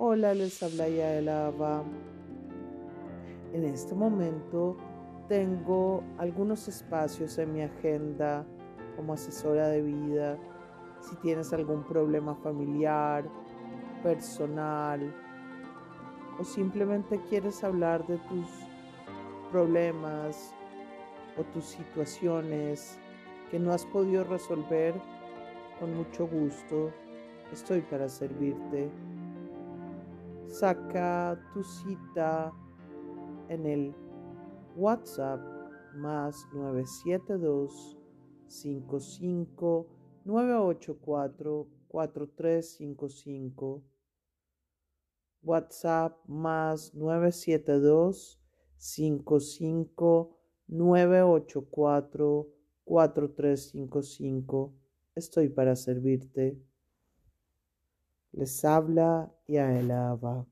Hola, les habla Yael Ava. En este momento tengo algunos espacios en mi agenda como asesora de vida. Si tienes algún problema familiar, personal o simplemente quieres hablar de tus problemas o tus situaciones que no has podido resolver, con mucho gusto estoy para servirte saca tu cita en el WhatsApp más 972 55 984 4355 WhatsApp más 972 55 984 4355 Estoy para servirte. Les habla y alaba.